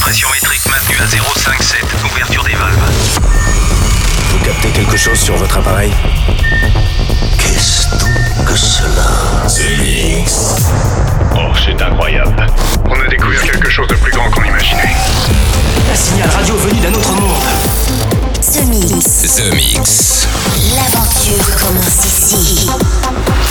Pression métrique maintenue à 0,57. Ouverture des valves. Vous captez quelque chose sur votre appareil Qu'est-ce donc que cela Oh, c'est incroyable. On a découvert quelque chose de plus grand qu'on imaginait. Un signal radio venu d'un autre monde. The Mix. The Mix. L'aventure commence ici.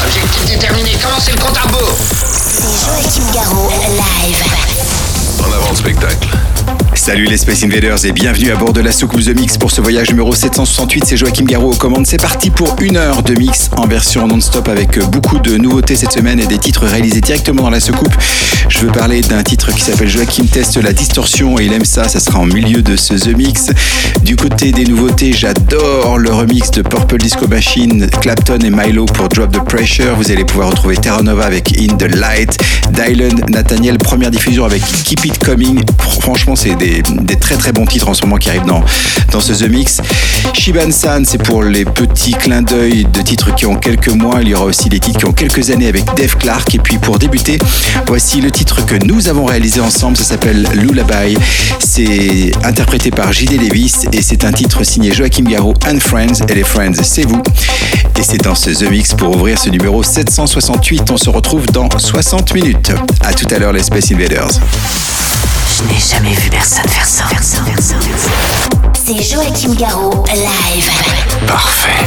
Objectif déterminé, commencez le compte à rebours C'est Joachim Garraud, live. En avant le spectacle. Salut les Space Invaders et bienvenue à bord de la soucoupe The Mix pour ce voyage numéro 768. C'est Joachim Garraud aux commandes. C'est parti pour une heure de mix en version non-stop avec beaucoup de nouveautés cette semaine et des titres réalisés directement dans la soucoupe. Je veux parler d'un titre qui s'appelle Joachim teste la distorsion et il aime ça. Ça sera en milieu de ce The Mix. Du côté des nouveautés, j'adore le remix de Purple Disco Machine, Clapton et Milo pour Drop the Pressure. Vous allez pouvoir retrouver Terra Nova avec In the Light, Dylan, Nathaniel, première diffusion avec Keep It Coming. Franchement, c'est des, très très bons titres en ce moment qui arrivent dans, dans ce The Mix. Shiban San, c'est pour les petits clins d'œil de titres qui ont quelques mois. Il y aura aussi des titres qui ont quelques années avec Dave Clark. Et puis pour débuter, voici le titre que nous avons réalisé ensemble. Ça s'appelle Lullaby. C'est interprété par J.D. Davis et c'est un titre signé Joachim Garraud and Friends. Et les Friends, c'est vous. Et c'est dans ce The Mix pour ouvrir ce numéro 768. On se retrouve dans 60 minutes. À tout à l'heure, les Space Invaders. Je n'ai jamais vu personne faire ça. Faire ça, faire ça, faire ça. C'est Joachim Garraud, live. Parfait.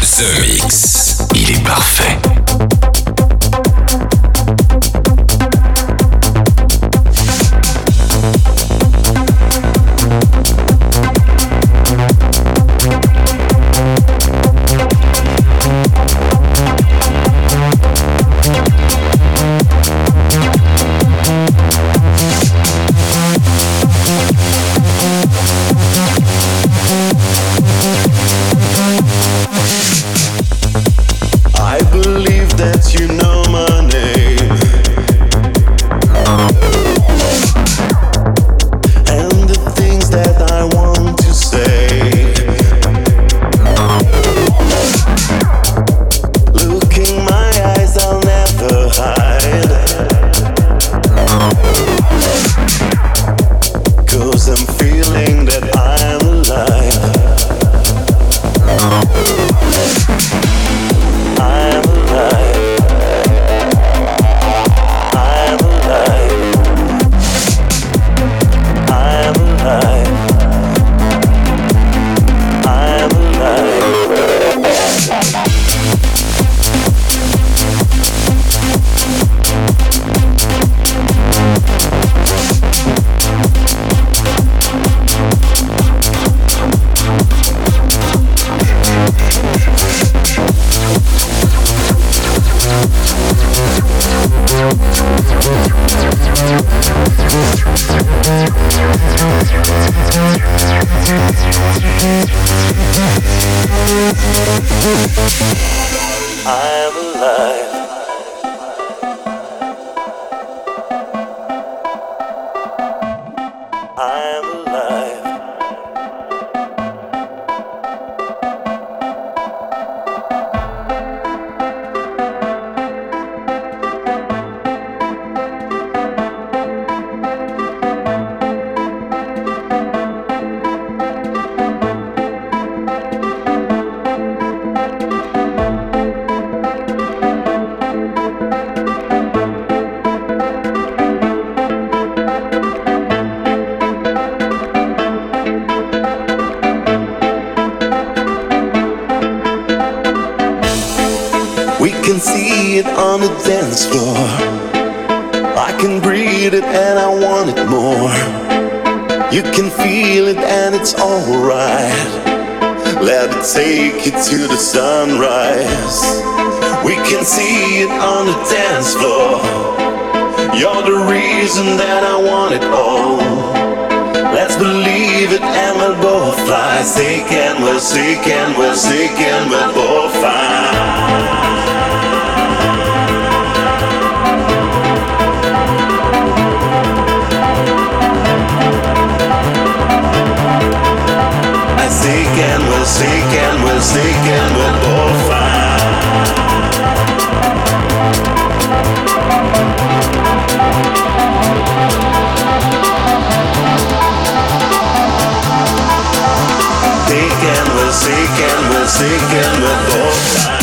The Mix. Il est parfait. Dance floor. I can breathe it and I want it more. You can feel it and it's alright. Let it take you to the sunrise. We can see it on the dance floor. You're the reason that I want it all. Let's believe it and we'll both fly. Sick and we're sick and we're sick and we're both fine. We're seeking, we're seeking, we're both fine. Seek we're seeking, we're seeking, we're both fine.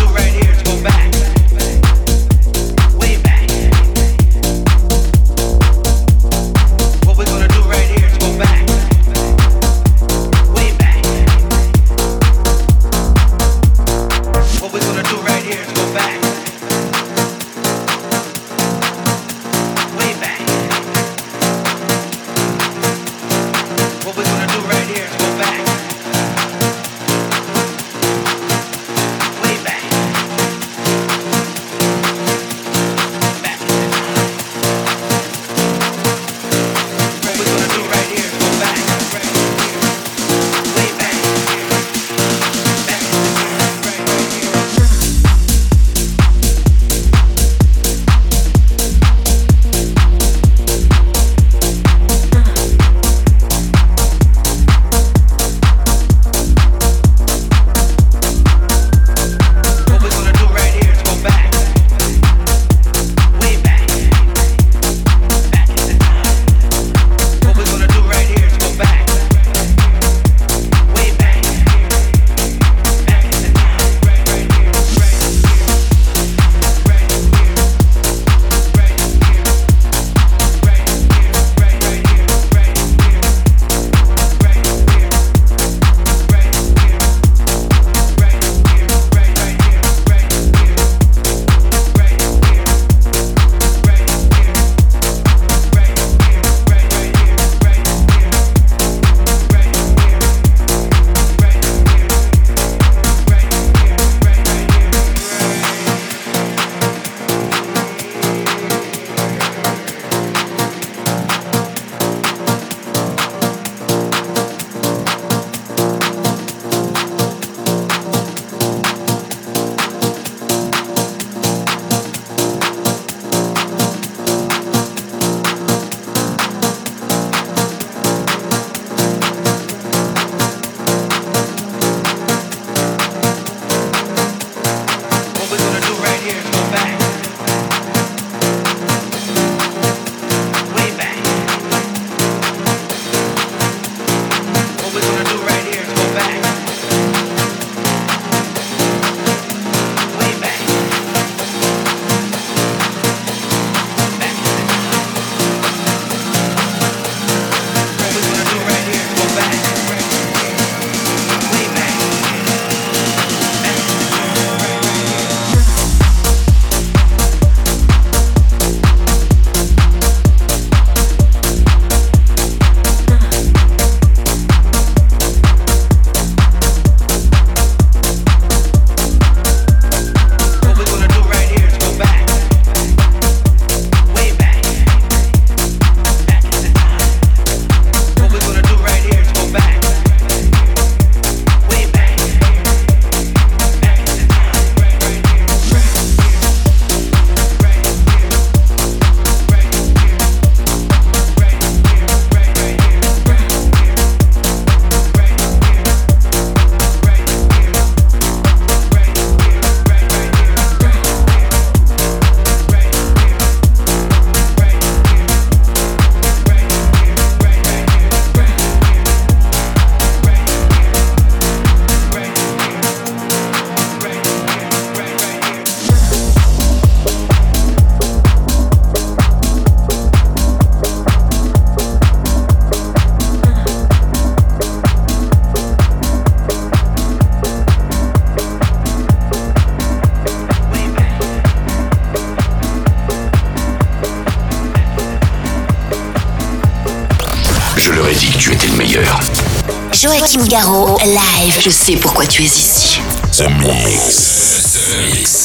Joachim Garraud, live. Je sais pourquoi tu es ici. The Mix. The Mix.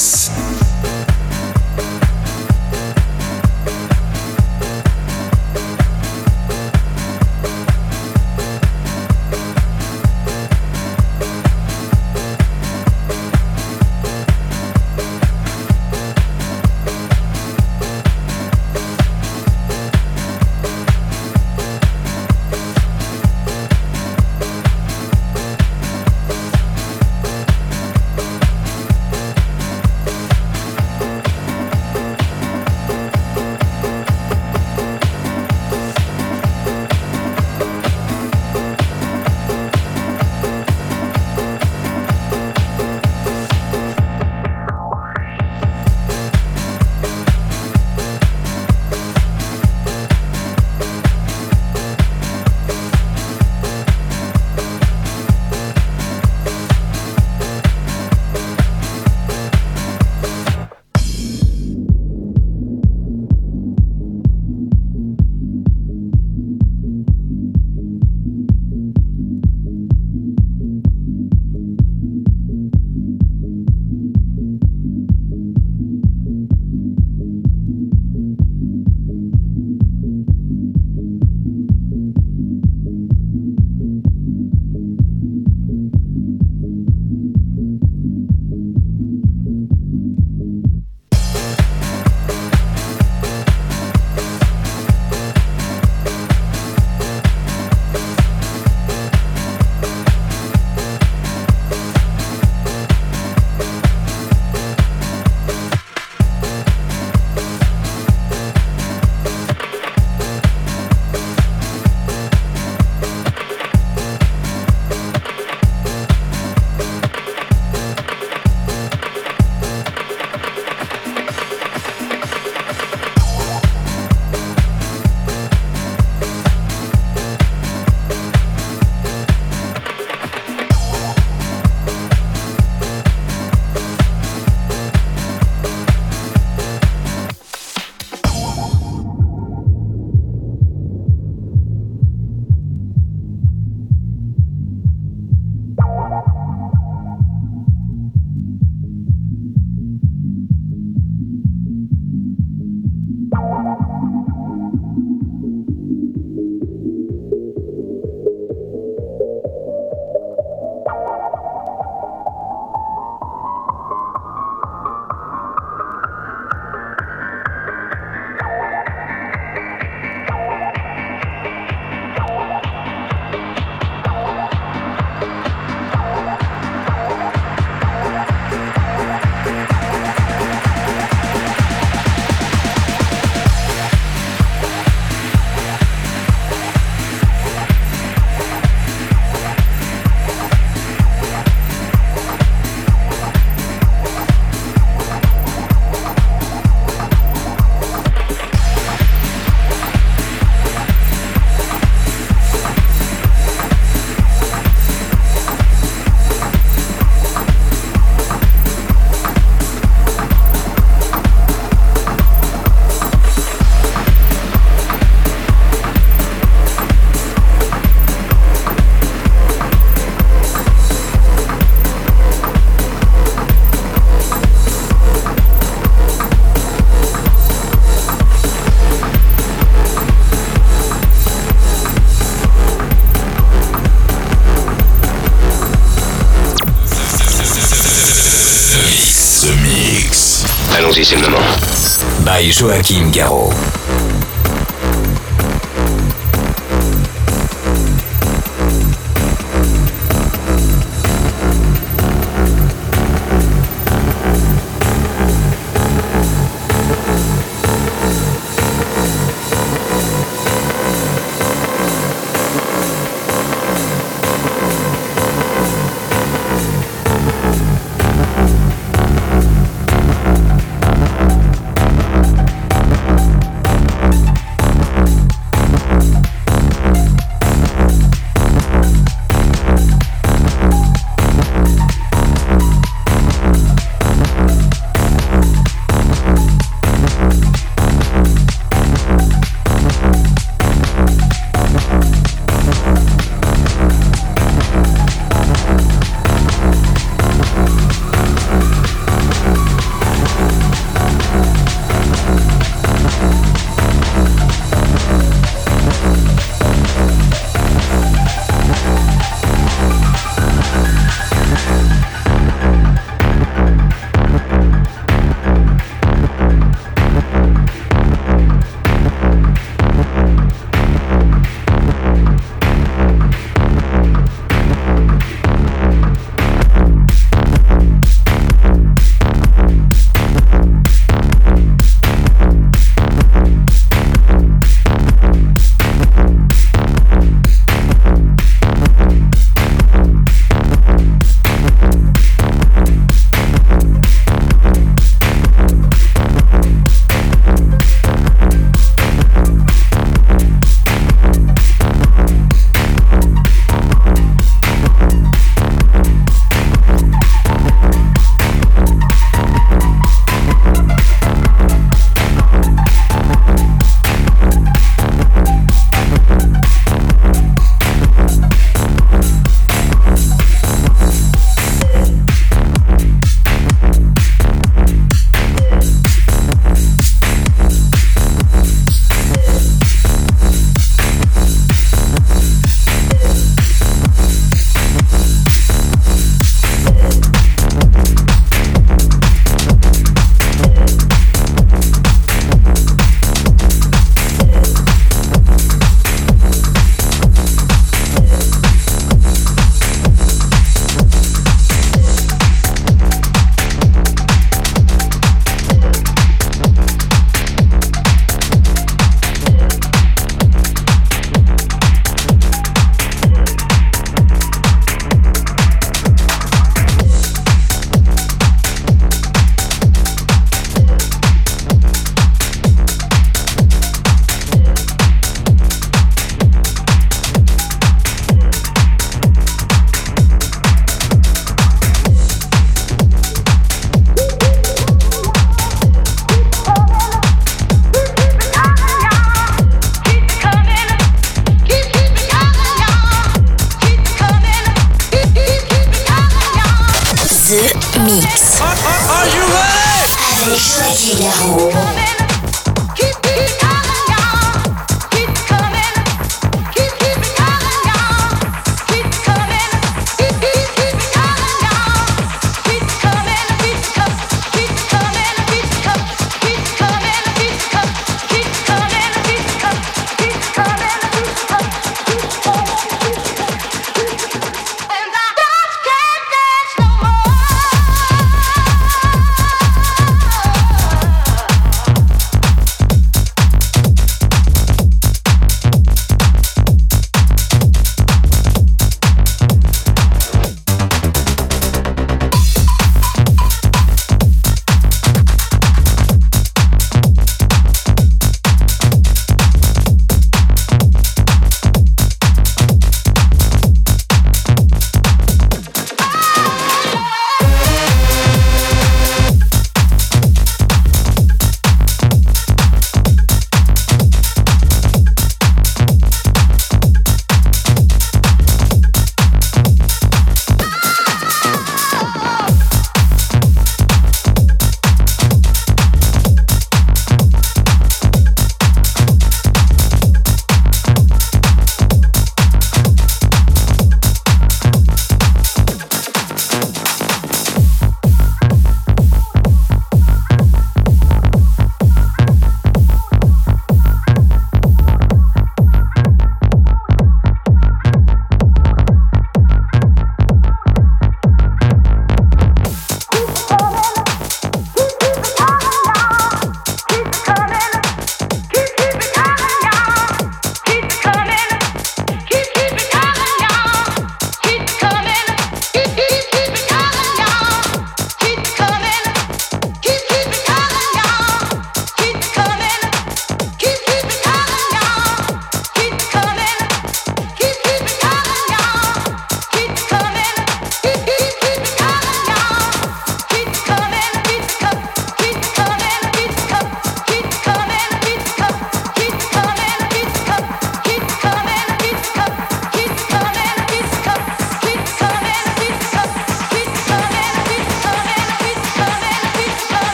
By Joachim Garraud.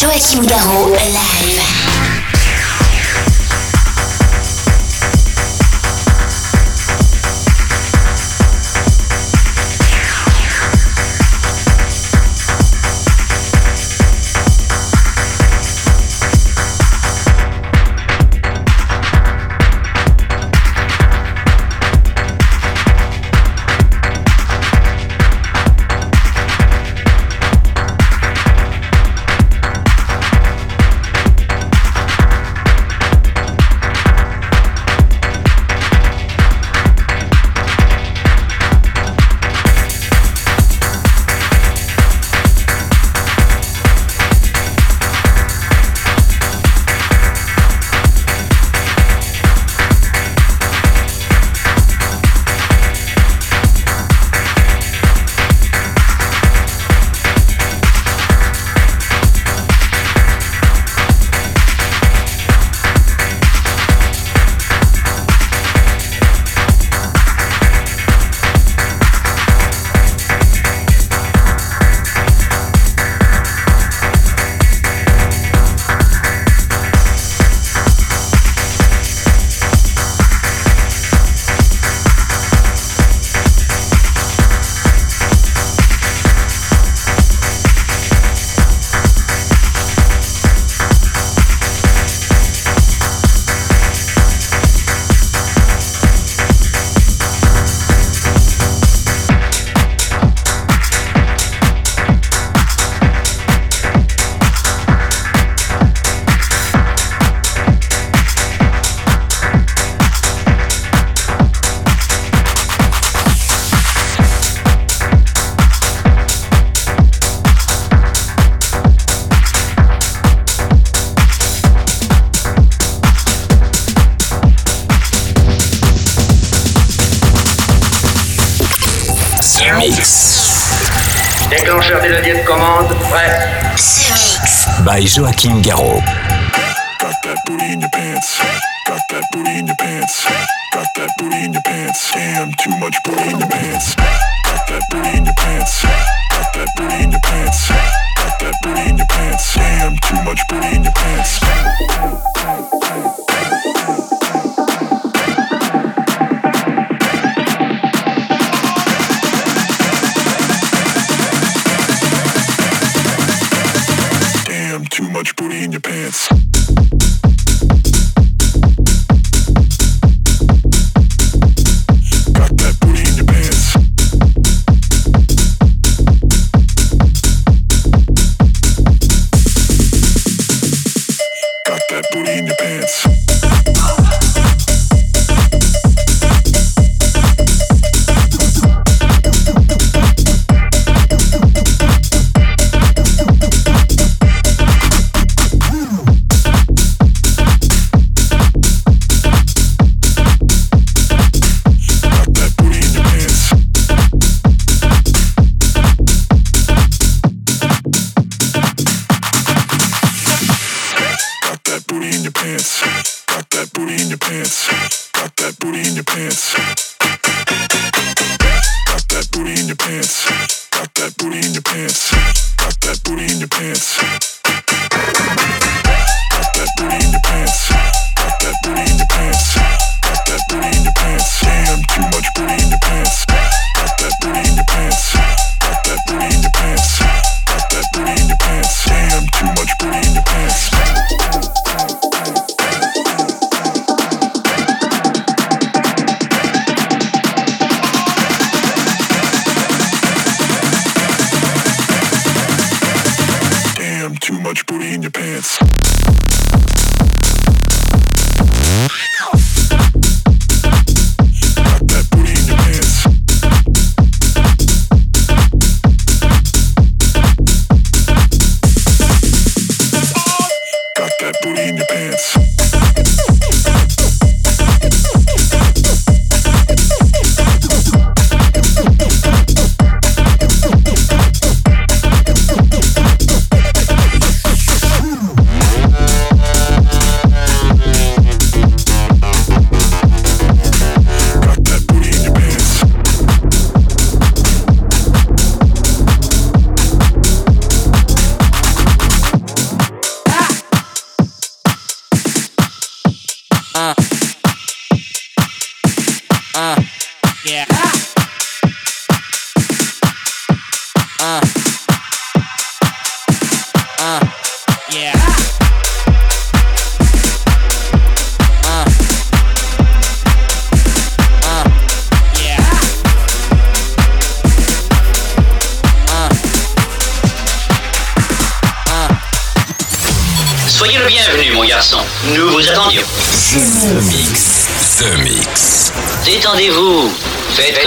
Joachim Garraud, live. By Joachim Garraud. dance.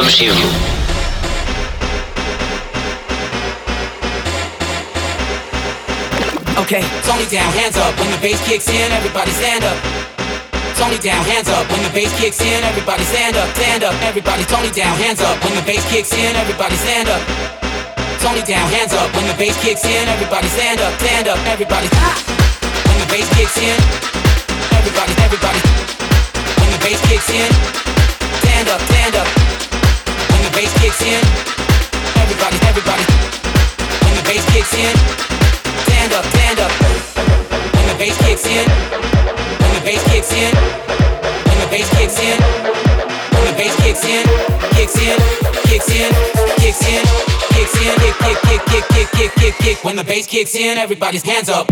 Chez. Okay, Tony down, hands up. When the bass kicks in, everybody stand up. Tony down, hands up. When the bass kicks in, everybody stand up, stand up. Everybody, Tony down, hands up. When the bass kicks in, everybody stand up. Tony down, hands up. When the bass kicks in, everybody stand up, stand up. Everybody, when the bass kicks in, everybody, everybody. When the bass kicks in, stand up, stand up. Bass kicks in. When the bass kicks in, stand up, stand up. When the bass kicks in, when the bass kicks in, when the bass kicks in, when the bass kicks in, kicks in, kicks in, kicks in, kicks in, kick, kick, kick, kick, kick, kick, kick. When the bass kicks in, everybody's hands up.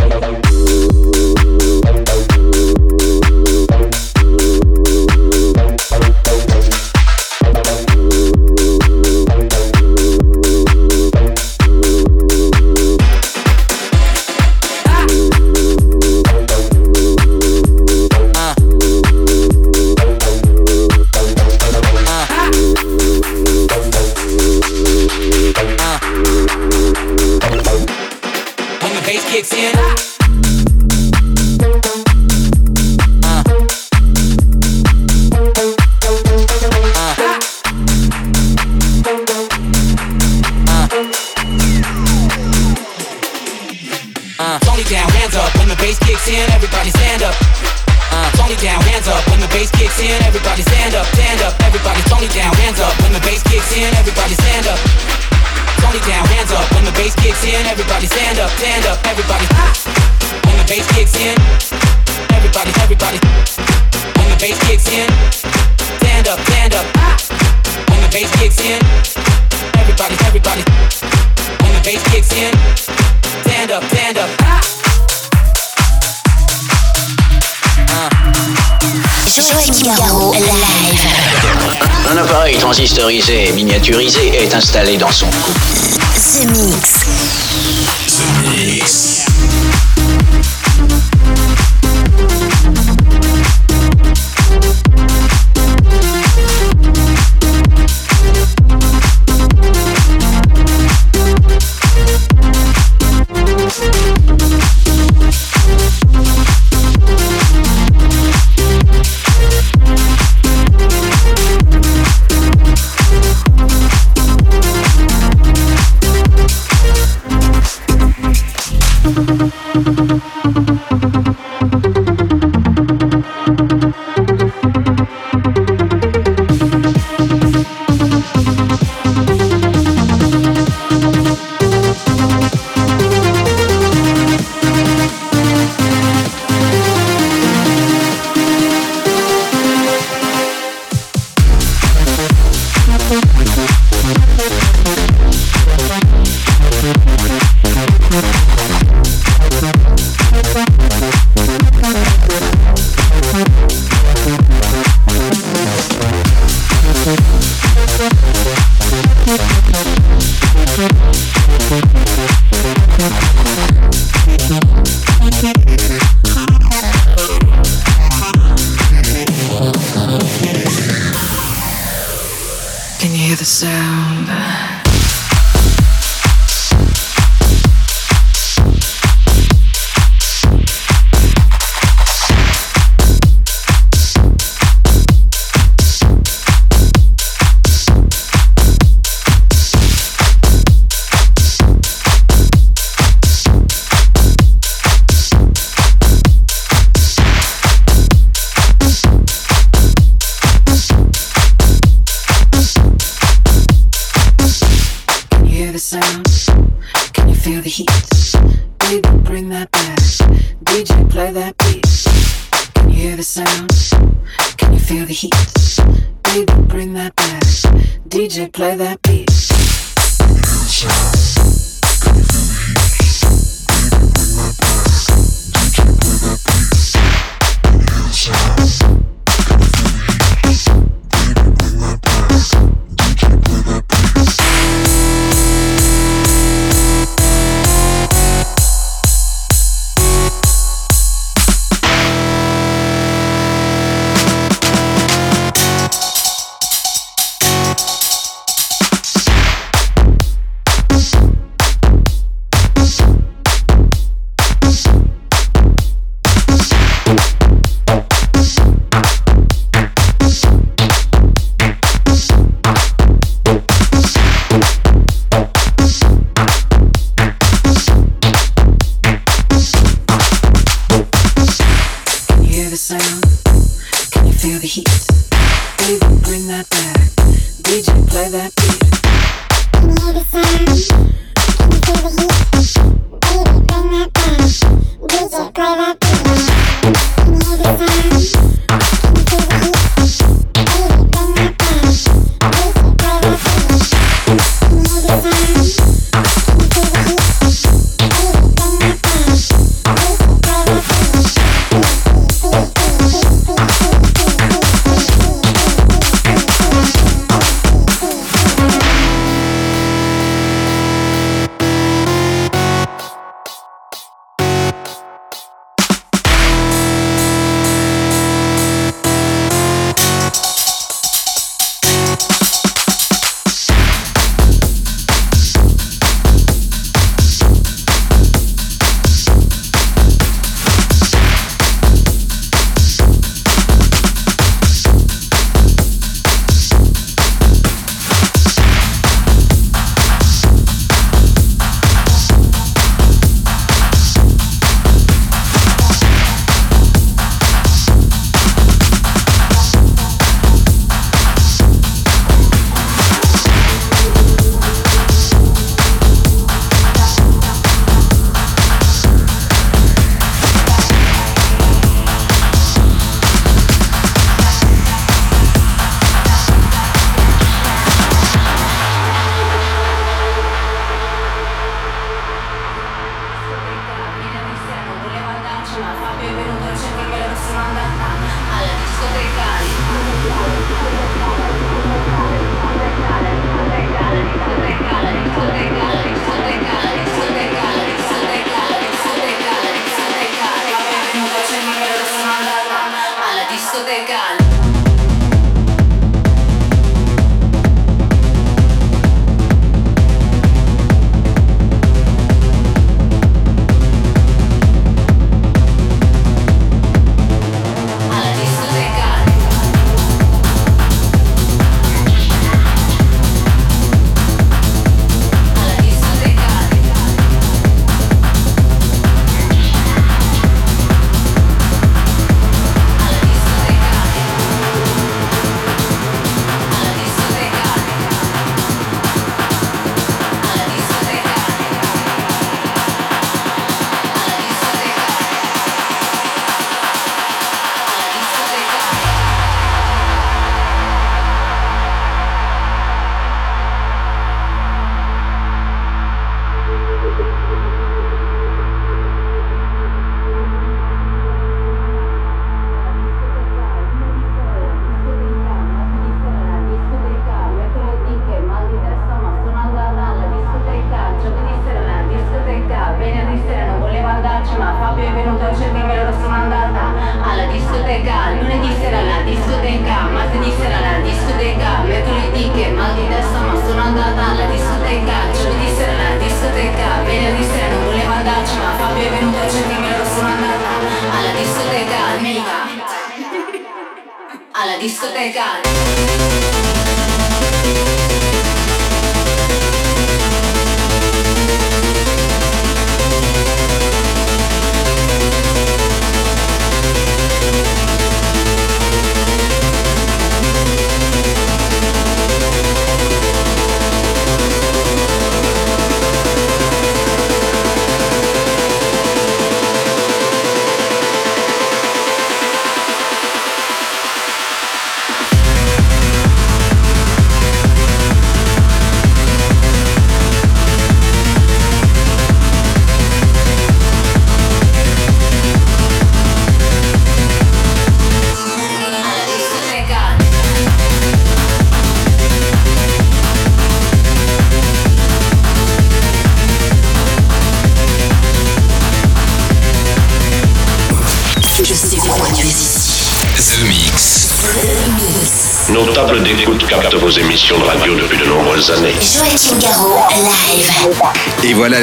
Bass kicks in, everybody stand up. Uh, Tony down, hands up. When the bass kicks in, everybody stand up, stand up. Everybody, Tony down, hands up. When the bass kicks in, everybody stand up. Tony down, hands up. When the bass kicks in, everybody stand up, stand up. Everybody. Ah! When the bass kicks in, everybody, everybody. When the bass kicks in, stand up, stand up. Ah! When the bass kicks in, everybody, everybody. When the bass kicks in, stand up, stand up. Ah! Joachim Garraud, live. Un appareil transistorisé et miniaturisé est installé dans son cou. The Mix. The Mix. Vos émissions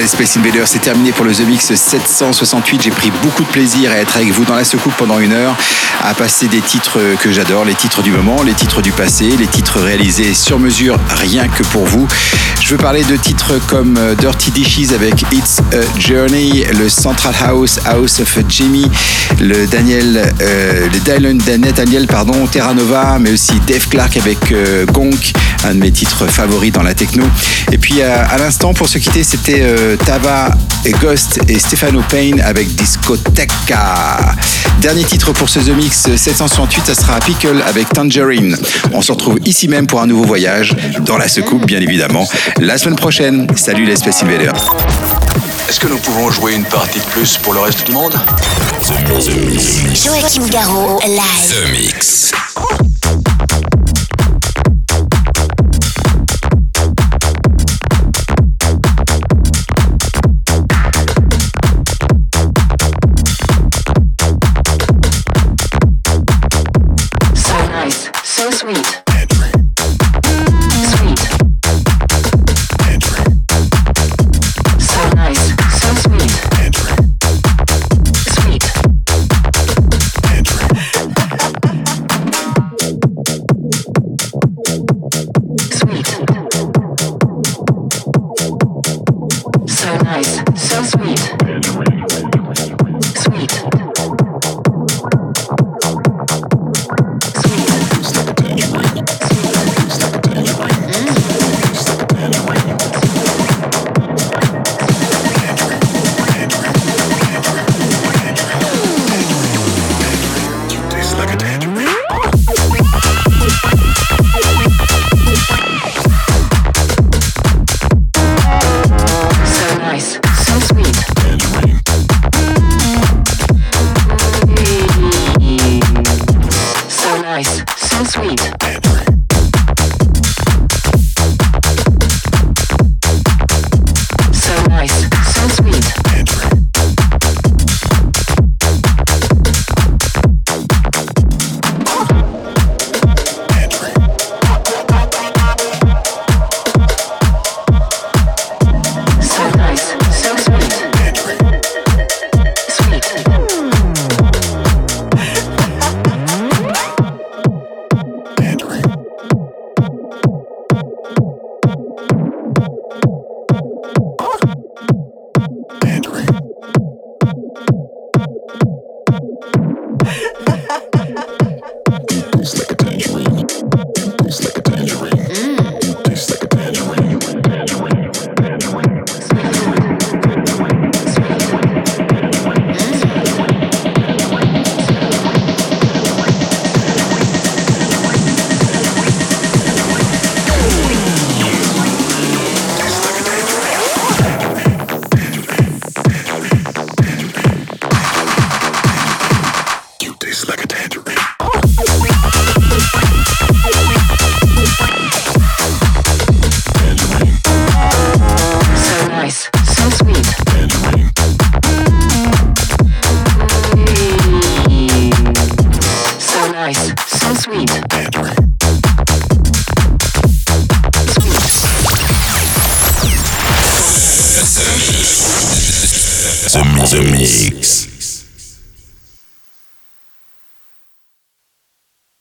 Space Invaders, c'est terminé pour le The Mix 768. J'ai pris beaucoup de plaisir à être avec vous dans la secoupe pendant une heure, à passer des titres que j'adore, les titres du moment, les titres du passé, les titres réalisés sur mesure, rien que pour vous. Je veux parler de titres comme euh, Dirty Dishes avec It's a Journey, le Central House, House of Jimmy, le Daniel, euh, le Daniel, pardon, Terra Nova, mais aussi Dave Clark avec euh, Gonk, un de mes titres favoris dans la techno. Et puis à, l'instant, pour se quitter, c'était Tava et Ghost et Stefano Payne avec Discoteca. Dernier titre pour ce The Mix 768, ça sera Pickle avec Tangerine. On se retrouve ici même pour un nouveau voyage, dans la secoupe bien évidemment, la semaine prochaine. Salut les Space Invaders. Est-ce que nous pouvons jouer une partie de plus pour le reste du monde? Joachim Garraud, live. The Mix.